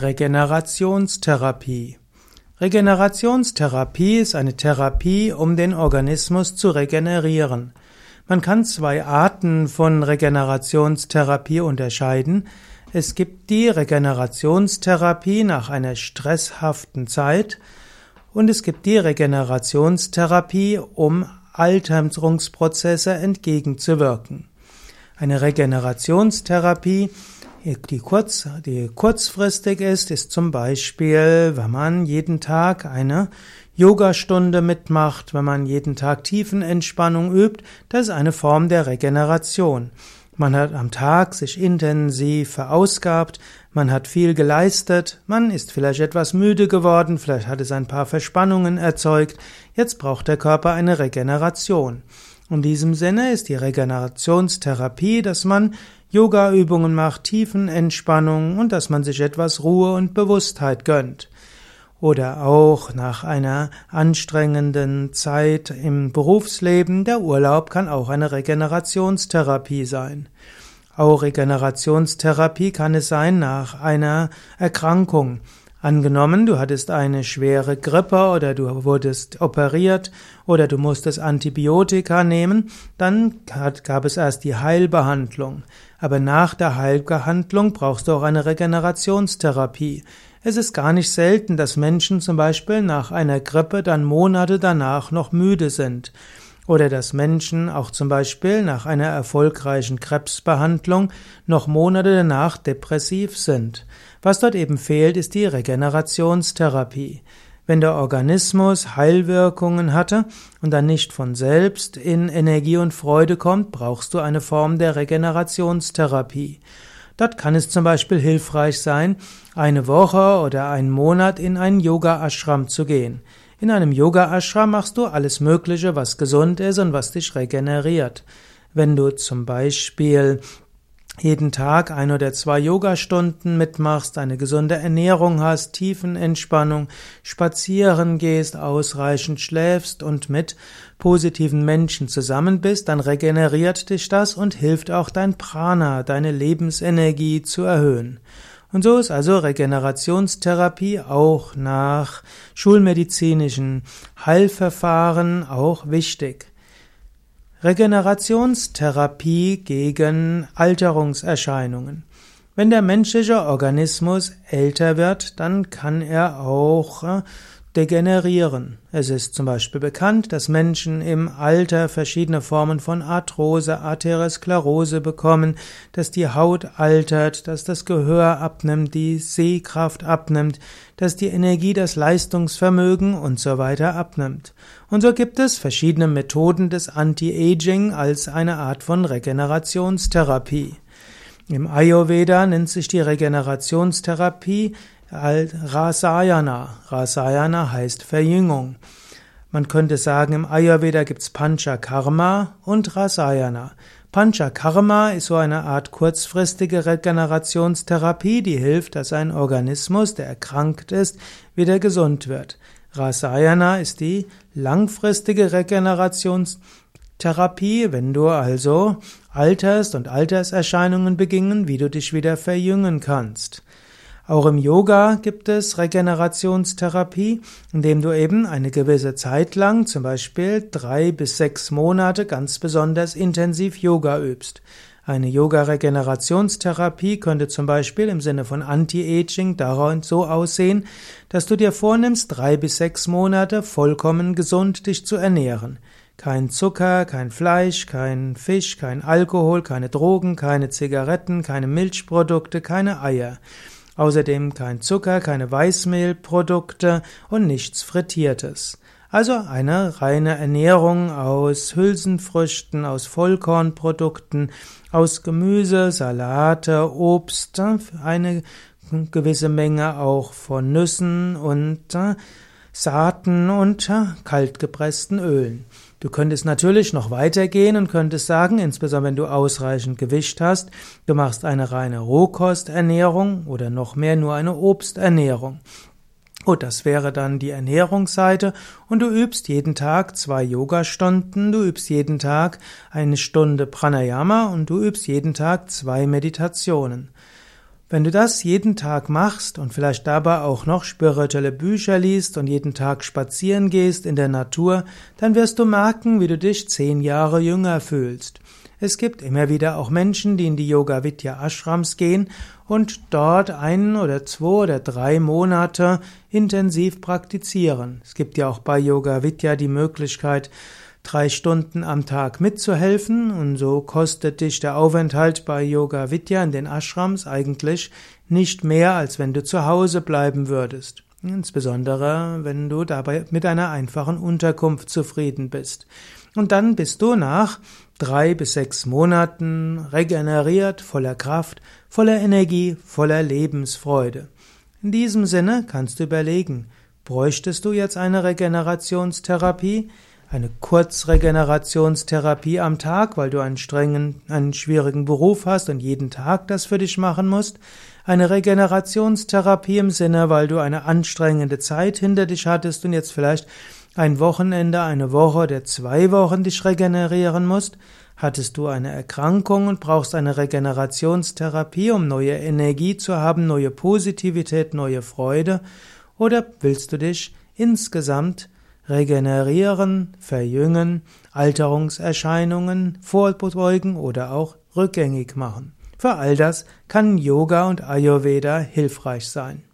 Regenerationstherapie. Regenerationstherapie ist eine Therapie, um den Organismus zu regenerieren. Man kann zwei Arten von Regenerationstherapie unterscheiden. Es gibt die Regenerationstherapie nach einer stresshaften Zeit und es gibt die Regenerationstherapie, um Alterungsprozesse entgegenzuwirken. Eine Regenerationstherapie die, kurz, die kurzfristig ist, ist zum Beispiel, wenn man jeden Tag eine Yogastunde mitmacht, wenn man jeden Tag Tiefenentspannung übt, das ist eine Form der Regeneration. Man hat am Tag sich intensiv verausgabt, man hat viel geleistet, man ist vielleicht etwas müde geworden, vielleicht hat es ein paar Verspannungen erzeugt, jetzt braucht der Körper eine Regeneration. In diesem Sinne ist die Regenerationstherapie, dass man Yoga-Übungen macht, Tiefenentspannung und dass man sich etwas Ruhe und Bewusstheit gönnt. Oder auch nach einer anstrengenden Zeit im Berufsleben, der Urlaub kann auch eine Regenerationstherapie sein. Auch Regenerationstherapie kann es sein nach einer Erkrankung. Angenommen, du hattest eine schwere Grippe oder du wurdest operiert oder du musstest Antibiotika nehmen, dann gab es erst die Heilbehandlung. Aber nach der Heilbehandlung brauchst du auch eine Regenerationstherapie. Es ist gar nicht selten, dass Menschen zum Beispiel nach einer Grippe dann Monate danach noch müde sind. Oder dass Menschen auch zum Beispiel nach einer erfolgreichen Krebsbehandlung noch Monate danach depressiv sind. Was dort eben fehlt, ist die Regenerationstherapie. Wenn der Organismus Heilwirkungen hatte und dann nicht von selbst in Energie und Freude kommt, brauchst du eine Form der Regenerationstherapie. Dort kann es zum Beispiel hilfreich sein, eine Woche oder einen Monat in einen Yoga-Ashram zu gehen. In einem Yoga-Ashram machst du alles Mögliche, was gesund ist und was dich regeneriert. Wenn du zum Beispiel jeden Tag ein oder zwei Yogastunden mitmachst, eine gesunde Ernährung hast, Tiefenentspannung, spazieren gehst, ausreichend schläfst und mit positiven Menschen zusammen bist, dann regeneriert dich das und hilft auch dein Prana, deine Lebensenergie zu erhöhen. Und so ist also Regenerationstherapie auch nach schulmedizinischen Heilverfahren auch wichtig. Regenerationstherapie gegen Alterungserscheinungen. Wenn der menschliche Organismus älter wird, dann kann er auch äh, degenerieren. Es ist zum Beispiel bekannt, dass Menschen im Alter verschiedene Formen von Arthrose, Arteriosklerose bekommen, dass die Haut altert, dass das Gehör abnimmt, die Sehkraft abnimmt, dass die Energie, das Leistungsvermögen und so weiter abnimmt. Und so gibt es verschiedene Methoden des Anti-Aging als eine Art von Regenerationstherapie. Im Ayurveda nennt sich die Regenerationstherapie Rasayana. Rasayana heißt Verjüngung. Man könnte sagen, im Ayurveda gibt's Panchakarma und Rasayana. Panchakarma ist so eine Art kurzfristige Regenerationstherapie, die hilft, dass ein Organismus, der erkrankt ist, wieder gesund wird. Rasayana ist die langfristige Regenerationstherapie, wenn du also alterst und Alterserscheinungen beginnen, wie du dich wieder verjüngen kannst. Auch im Yoga gibt es Regenerationstherapie, indem du eben eine gewisse Zeit lang, zum Beispiel drei bis sechs Monate, ganz besonders intensiv Yoga übst. Eine Yoga-Regenerationstherapie könnte zum Beispiel im Sinne von Anti-Aging daran so aussehen, dass du dir vornimmst, drei bis sechs Monate vollkommen gesund dich zu ernähren. Kein Zucker, kein Fleisch, kein Fisch, kein Alkohol, keine Drogen, keine Zigaretten, keine Milchprodukte, keine Eier. Außerdem kein Zucker, keine Weißmehlprodukte und nichts Frittiertes. Also eine reine Ernährung aus Hülsenfrüchten, aus Vollkornprodukten, aus Gemüse, Salate, Obst, eine gewisse Menge auch von Nüssen und äh, Saaten und äh, kaltgepressten Ölen. Du könntest natürlich noch weitergehen und könntest sagen, insbesondere wenn du ausreichend Gewicht hast, du machst eine reine Rohkosternährung oder noch mehr nur eine Obsternährung. Gut, das wäre dann die Ernährungsseite und du übst jeden Tag zwei Yogastunden, du übst jeden Tag eine Stunde Pranayama und du übst jeden Tag zwei Meditationen. Wenn du das jeden Tag machst und vielleicht dabei auch noch spirituelle Bücher liest und jeden Tag spazieren gehst in der Natur, dann wirst du merken, wie du dich zehn Jahre jünger fühlst. Es gibt immer wieder auch Menschen, die in die Yoga Vidya Ashrams gehen und dort ein oder zwei oder drei Monate intensiv praktizieren. Es gibt ja auch bei Yoga Vidya die Möglichkeit, drei Stunden am Tag mitzuhelfen und so kostet dich der Aufenthalt bei Yoga Vidya in den Ashrams eigentlich nicht mehr, als wenn du zu Hause bleiben würdest. Insbesondere, wenn du dabei mit einer einfachen Unterkunft zufrieden bist. Und dann bist du nach drei bis sechs Monaten regeneriert, voller Kraft, voller Energie, voller Lebensfreude. In diesem Sinne kannst du überlegen, bräuchtest du jetzt eine Regenerationstherapie? Eine Kurzregenerationstherapie am Tag, weil du einen strengen, einen schwierigen Beruf hast und jeden Tag das für dich machen musst, eine Regenerationstherapie im Sinne, weil du eine anstrengende Zeit hinter dich hattest und jetzt vielleicht ein Wochenende, eine Woche oder zwei Wochen dich regenerieren musst, hattest du eine Erkrankung und brauchst eine Regenerationstherapie, um neue Energie zu haben, neue Positivität, neue Freude, oder willst du dich insgesamt regenerieren, verjüngen, Alterungserscheinungen vorbeugen oder auch rückgängig machen. Für all das kann Yoga und Ayurveda hilfreich sein.